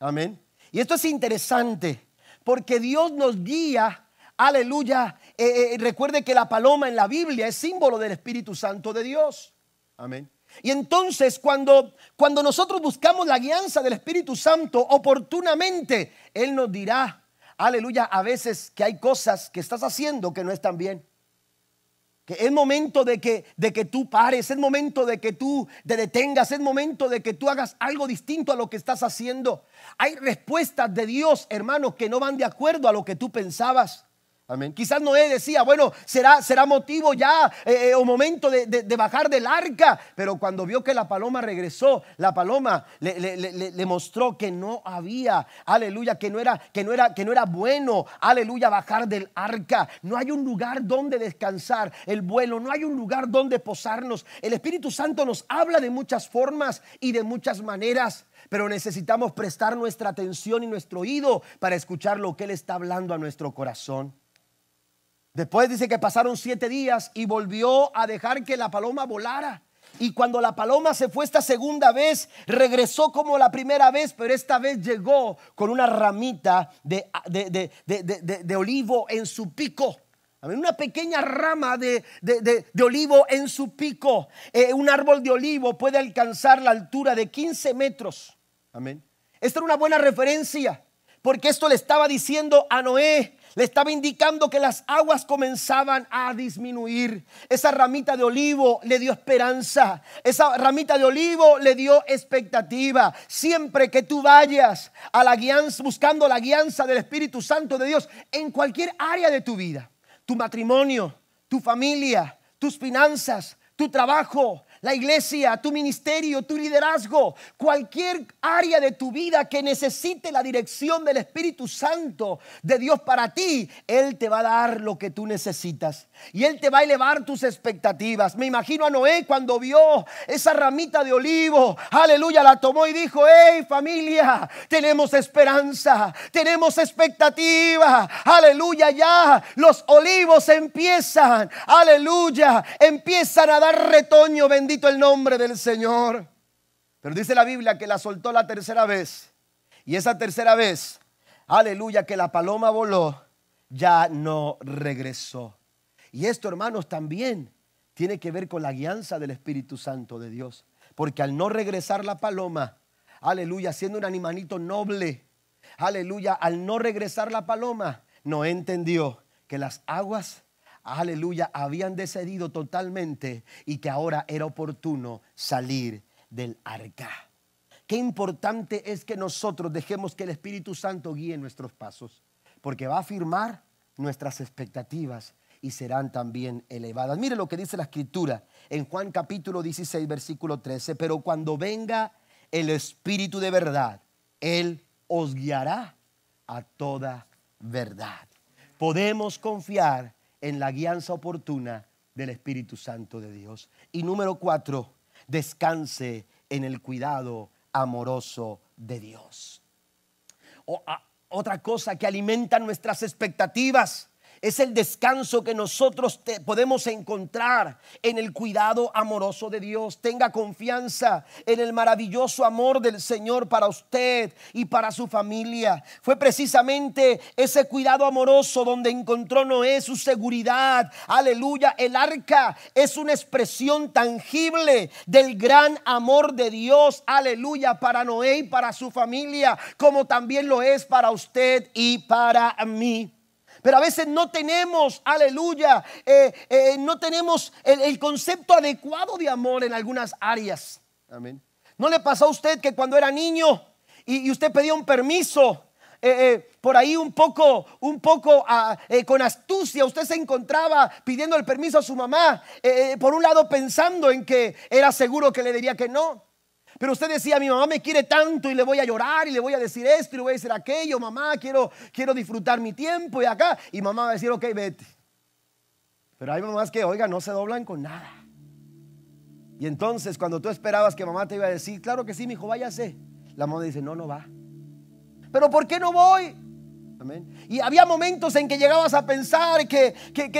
Amén. Y esto es interesante porque Dios nos guía Aleluya. Eh, eh, recuerde que la paloma en la Biblia es símbolo del Espíritu Santo de Dios. Amén. Y entonces cuando, cuando nosotros buscamos la guianza del Espíritu Santo oportunamente, Él nos dirá, aleluya, a veces que hay cosas que estás haciendo que no están bien. Que es momento de que, de que tú pares, es momento de que tú te detengas, es momento de que tú hagas algo distinto a lo que estás haciendo. Hay respuestas de Dios, hermanos, que no van de acuerdo a lo que tú pensabas. Amén. Quizás Noé decía, bueno, será, será motivo ya eh, eh, o momento de, bajar del arca. Pero cuando vio que la paloma regresó, la paloma le, mostró que no había, aleluya, que no, era, que, no era, que no era bueno, aleluya, bajar del arca. No hay un lugar donde descansar el vuelo, no hay un lugar donde posarnos. El Espíritu Santo nos habla de muchas formas y de muchas maneras. Pero necesitamos prestar nuestra atención y nuestro oído para escuchar lo que Él está hablando a nuestro corazón. Después dice que pasaron siete días y volvió a dejar que la paloma volara. Y cuando la paloma se fue esta segunda vez, regresó como la primera vez, pero esta vez llegó con una ramita de, de, olivo en su pico. Una pequeña rama de, olivo en su pico. Eh, un árbol de olivo puede alcanzar la altura de 15 metros. Amén. Esta era una buena referencia, porque esto le estaba diciendo a Noé, le estaba indicando que las aguas comenzaban a disminuir. Esa ramita de olivo le dio esperanza. Esa ramita de olivo le dio expectativa. Siempre que tú vayas a la guianza, buscando la guianza del Espíritu Santo de Dios en cualquier área de tu vida, tu matrimonio, tu familia, tus finanzas, tu trabajo, la iglesia, tu ministerio, tu liderazgo, cualquier área de tu vida que necesite la dirección del Espíritu Santo de Dios para ti, Él te va a dar lo que tú necesitas. Y Él te va a elevar tus expectativas. Me imagino a Noé cuando vio esa ramita de olivo. Aleluya, la tomó y dijo, hey familia, tenemos esperanza, tenemos expectativa. Aleluya, ya los olivos empiezan. Aleluya, empiezan a dar retoño. Bendito el nombre del Señor. Pero dice la Biblia que la soltó la tercera vez. Y esa tercera vez, aleluya, que la paloma voló, ya no regresó. Y esto, hermanos, también tiene que ver con la guianza del Espíritu Santo de Dios. Porque al no regresar la paloma, aleluya, siendo un animalito noble, aleluya, al no regresar la paloma, no entendió que las aguas, aleluya, habían descendido totalmente y que ahora era oportuno salir del arca. Qué importante es que nosotros dejemos que el Espíritu Santo guíe nuestros pasos, porque va a afirmar nuestras expectativas y serán también elevadas. Mire lo que dice la escritura en Juan capítulo 16, versículo 13. Pero cuando venga el Espíritu de verdad, Él os guiará a toda verdad. Podemos confiar en la guianza oportuna del Espíritu Santo de Dios. Y número cuatro, descanse en el cuidado amoroso de Dios. otra cosa que alimenta nuestras expectativas es el descanso que nosotros podemos encontrar en el cuidado amoroso de Dios. Tenga confianza en el maravilloso amor del Señor para usted y para su familia. Fue precisamente ese cuidado amoroso donde encontró Noé su seguridad. Aleluya. El arca es una expresión tangible del gran amor de Dios. Aleluya. Para Noé y para su familia, como también lo es para usted y para mí. Pero a veces no tenemos, aleluya, eh, eh, no tenemos el, concepto adecuado de amor en algunas áreas. Amén. ¿No le pasó a usted que cuando era niño y, usted pedía un permiso, eh, por ahí un poco, un poco ah, con astucia, usted se encontraba pidiendo el permiso a su mamá, por un lado pensando en que era seguro que le diría que no, pero usted decía, mi mamá me quiere tanto y le voy a llorar y le voy a decir esto y le voy a decir aquello, mamá, quiero, quiero disfrutar mi tiempo y acá. Y mamá va a decir, ok, vete. Pero hay mamás que, oiga, no se doblan con nada. Y entonces cuando tú esperabas que mamá te iba a decir, claro que sí, mi hijo, váyase. La mamá dice, no, no va. Pero ¿por qué no voy? Y había momentos en que llegabas a pensar que,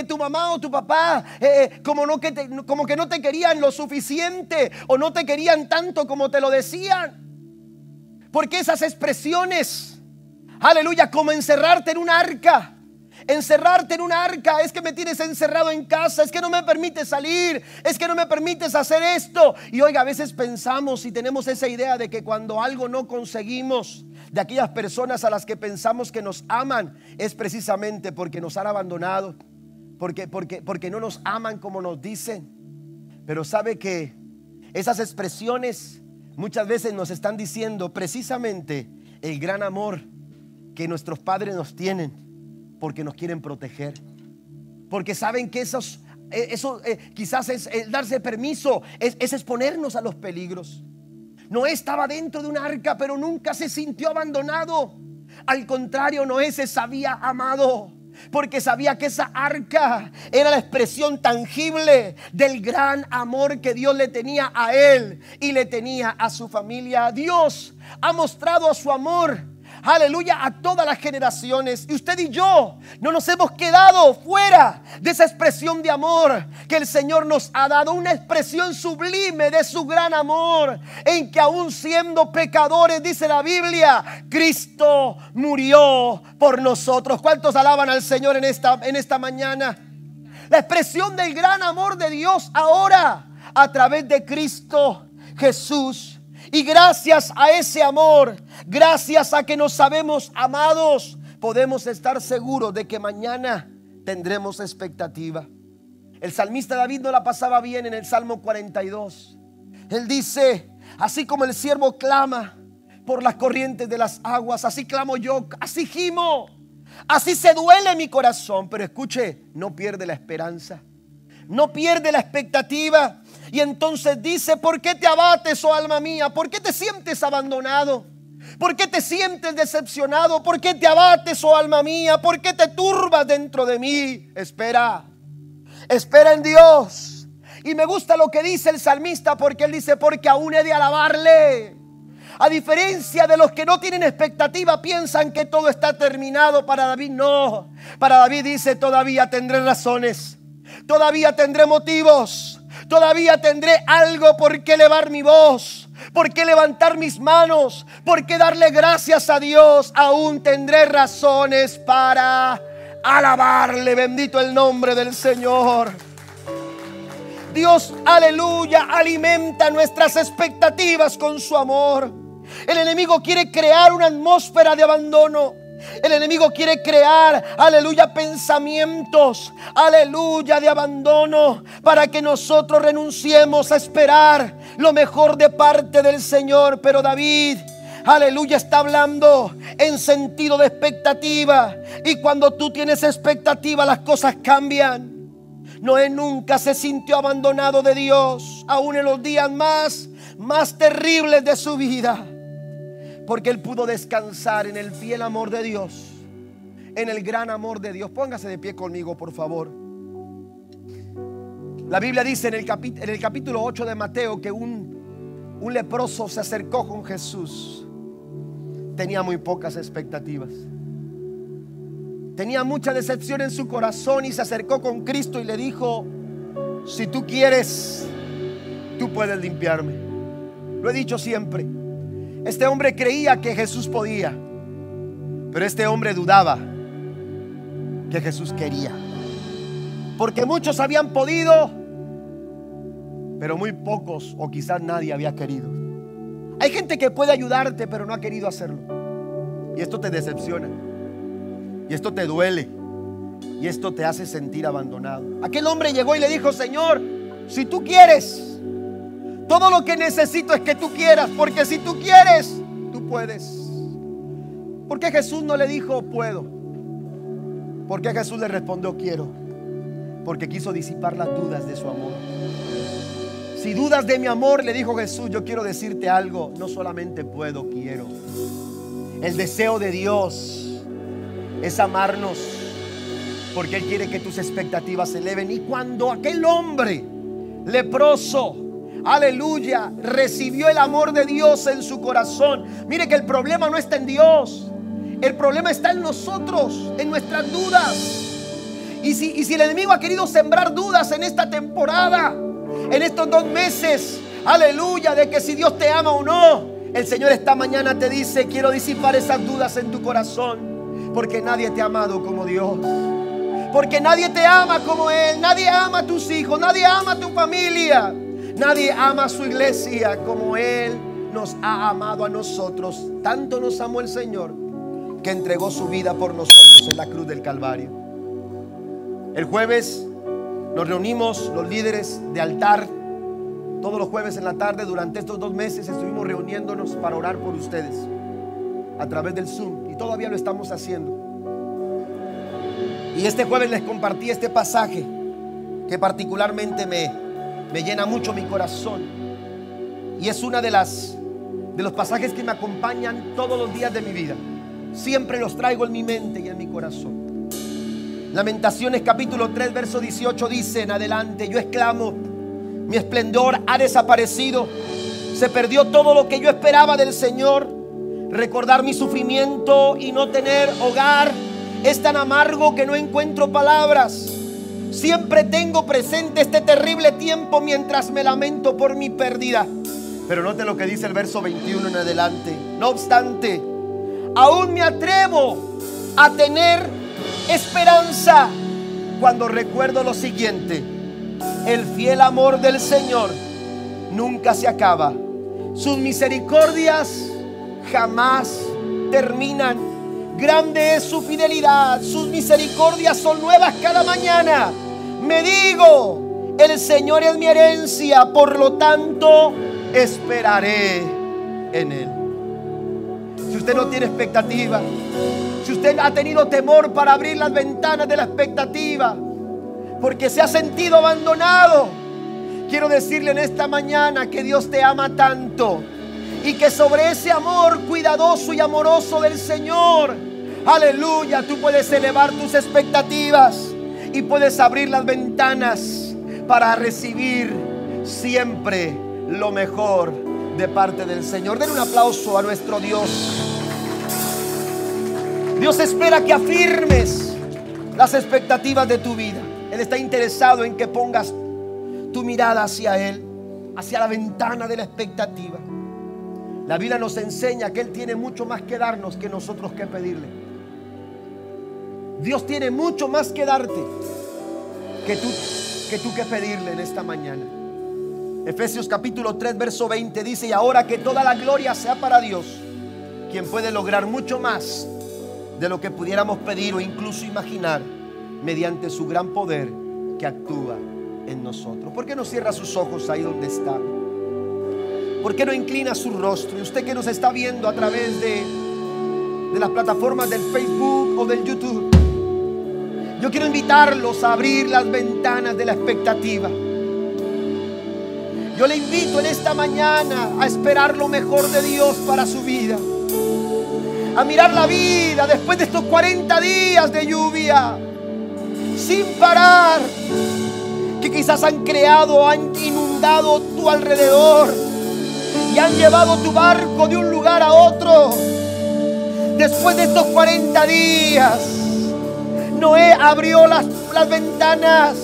tu mamá o tu papá eh, como, no que como que no te querían lo suficiente o no te querían tanto como te lo decían. Porque esas expresiones, aleluya, como encerrarte en un arca, encerrarte en un arca, es que me tienes encerrado en casa, es que no me permites salir, es que no me permites hacer esto. Y oiga, a veces pensamos y tenemos esa idea de que cuando algo no conseguimos, de aquellas personas a las que pensamos que nos aman, es precisamente porque nos han abandonado, porque, porque, porque no nos aman como nos dicen. Pero sabe que esas expresiones muchas veces nos están diciendo precisamente el gran amor que nuestros padres nos tienen porque nos quieren proteger. Porque saben que esos, eh, eso eh, quizás es darse permiso, es, es exponernos a los peligros. Noé estaba dentro de un arca, pero nunca se sintió abandonado. Al contrario, Noé se sabía amado. Porque sabía que esa arca era la expresión tangible del gran amor que Dios le tenía a él y le tenía a su familia. Dios ha mostrado su amor aleluya, a todas las generaciones. Y usted y yo no nos hemos quedado fuera de esa expresión de amor que el Señor nos ha dado, una expresión sublime de su gran amor, en que aún siendo pecadores, dice la Biblia, Cristo murió por nosotros. ¿Cuántos alaban al Señor en esta, en esta mañana? La expresión del gran amor de Dios ahora a través de Cristo Jesús y gracias a ese amor, gracias a que nos sabemos amados, podemos estar seguros de que mañana tendremos expectativa. El salmista David no la pasaba bien en el Salmo 42. Él dice, así como el siervo clama por las corrientes de las aguas, así clamo yo, así gimo, así se duele mi corazón. Pero escuche, no pierde la esperanza, no pierde la expectativa. Y entonces dice, ¿por qué te abates, oh alma mía? ¿Por qué te sientes abandonado? ¿Por qué te sientes decepcionado? ¿Por qué te abates, oh alma mía? ¿Por qué te turbas dentro de mí? Espera, espera en Dios. Y me gusta lo que dice el salmista porque él dice, porque aún he de alabarle. A diferencia de los que no tienen expectativa, piensan que todo está terminado. Para David no. Para David dice, todavía tendré razones. Todavía tendré motivos Todavía tendré algo por qué elevar mi voz, por qué levantar mis manos, por qué darle gracias a Dios. Aún tendré razones para alabarle. Bendito el nombre del Señor. Dios, aleluya, alimenta nuestras expectativas con su amor. El enemigo quiere crear una atmósfera de abandono. El enemigo quiere crear, aleluya, pensamientos, aleluya, de abandono para que nosotros renunciemos a esperar lo mejor de parte del Señor. Pero David, aleluya, está hablando en sentido de expectativa. Y cuando tú tienes expectativa, las cosas cambian. Noé nunca se sintió abandonado de Dios, aún en los días más, más terribles de su vida. Porque él pudo descansar en el fiel amor de Dios, en el gran amor de Dios. Póngase de pie conmigo, por favor. La Biblia dice en el, capítulo 8 de Mateo que un, un leproso se acercó con Jesús. Tenía muy pocas expectativas. Tenía mucha decepción en su corazón y se acercó con Cristo y le dijo, si tú quieres, tú puedes limpiarme. Lo he dicho siempre. Este hombre creía que Jesús podía, pero este hombre dudaba que Jesús quería. Porque muchos habían podido, pero muy pocos o quizás nadie había querido. Hay gente que puede ayudarte, pero no ha querido hacerlo. Y esto te decepciona. Y esto te duele. Y esto te hace sentir abandonado. Aquel hombre llegó y le dijo, Señor, si tú quieres, todo lo que necesito es que tú quieras, porque si tú quieres, tú puedes. ¿Por qué Jesús no le dijo puedo? ¿Por qué Jesús le respondió quiero? Porque quiso disipar las dudas de su amor. Si dudas de mi amor, le dijo Jesús, yo quiero decirte algo, no solamente puedo, quiero. El deseo de Dios es amarnos porque Él quiere que tus expectativas se eleven. Y cuando aquel hombre leproso, aleluya, recibió el amor de Dios en su corazón, mire que el problema no está en Dios, el problema está en nosotros, en nuestras dudas. Y si, el enemigo ha querido sembrar dudas en esta temporada, en estos dos meses, aleluya, de que si Dios te ama o no, el Señor esta mañana te dice, quiero disipar esas dudas en tu corazón, porque nadie te ha amado como Dios. Porque nadie te ama como Él, nadie ama a tus hijos, nadie ama a tu familia, nadie ama a su iglesia como Él nos ha amado a nosotros. Tanto nos amó el Señor que entregó su vida por nosotros en la cruz del Calvario. El jueves nos reunimos los líderes de altar. Todos los jueves en la tarde durante estos dos meses estuvimos reuniéndonos para orar por ustedes a través del Zoom y todavía lo estamos haciendo. Y este jueves les compartí este pasaje que particularmente me, me llena mucho mi corazón. Y es una de las de los pasajes que me acompañan todos los días de mi vida. Siempre los traigo en mi mente y en mi corazón. Lamentaciones capítulo 3, verso 18 dice en adelante, yo exclamo, mi esplendor ha desaparecido, se perdió todo lo que yo esperaba del Señor, recordar mi sufrimiento y no tener hogar es tan amargo que no encuentro palabras. Siempre tengo presente este terrible tiempo mientras me lamento por mi pérdida. Pero note lo que dice el verso 21 en adelante. No obstante, aún me atrevo a tener esperanza cuando recuerdo lo siguiente. El fiel amor del Señor nunca se acaba. Sus misericordias jamás terminan. Grande es su fidelidad, sus misericordias son nuevas cada mañana. Me digo, el Señor es mi herencia, por lo tanto esperaré en Él. Si usted no tiene expectativa, si usted ha tenido temor para abrir las ventanas de la expectativa, porque se ha sentido abandonado, quiero decirle en esta mañana que Dios te ama tanto y que sobre ese amor cuidadoso y amoroso del Señor, aleluya, tú puedes elevar tus expectativas y puedes abrir las ventanas para recibir siempre lo mejor de parte del Señor. Den un aplauso a nuestro Dios. Dios espera que afirmes las expectativas de tu vida. Él está interesado en que pongas tu mirada hacia Él, hacia la ventana de la expectativa. La Biblia nos enseña que Él tiene mucho más que darnos que nosotros que pedirle. Dios tiene mucho más que darte que tú que, pedirle en esta mañana. Efesios capítulo 3, verso 20 dice, y ahora que toda la gloria sea para Dios, quien puede lograr mucho más de lo que pudiéramos pedir o incluso imaginar mediante su gran poder que actúa en nosotros. ¿Por qué no cierra sus ojos ahí donde está? ¿Por qué no inclina su rostro? Y usted que nos está viendo a través de, de las plataformas del Facebook o del YouTube, yo quiero invitarlos a abrir las ventanas de la expectativa. Yo le invito en esta mañana a esperar lo mejor de Dios para su vida. a mirar la vida después de estos 40 días de lluvia, sin parar, que quizás han creado, han inundado tu alrededor y han llevado tu barco de un lugar a otro. Después de estos 40 días, Noé abrió las, ventanas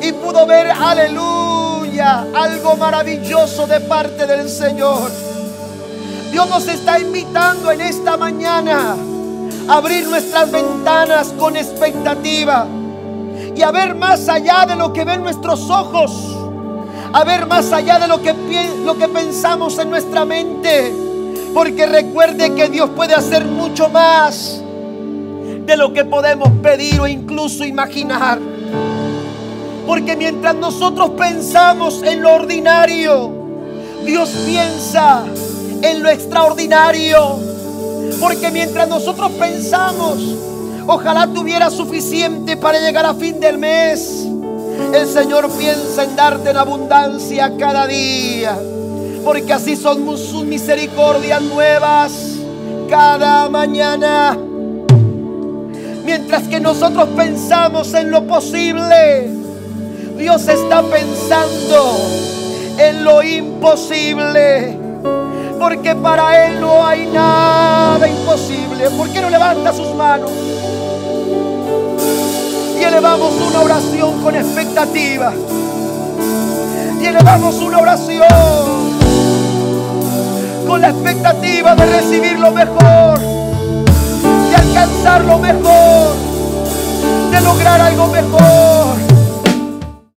y pudo ver, aleluya, algo maravilloso de parte del Señor. Dios nos está invitando en esta mañana a abrir nuestras ventanas con expectativa y a ver más allá de lo que ven nuestros ojos, a ver más allá de lo que, lo que pensamos en nuestra mente, porque recuerde que Dios puede hacer mucho más de lo que podemos pedir o incluso imaginar. Porque mientras nosotros pensamos en lo ordinario, Dios piensa en lo extraordinario. Porque mientras nosotros pensamos, ojalá tuviera suficiente para llegar a fin del mes, el Señor piensa en darte en abundancia cada día. Porque así son sus misericordias nuevas cada mañana. Mientras que nosotros pensamos en lo posible, Dios está pensando en lo imposible porque para Él no hay nada imposible. ¿Por qué no levanta sus manos? Y elevamos una oración con expectativa. Y elevamos una oración con la expectativa de recibir lo mejor, alcanzar lo mejor, de lograr algo mejor.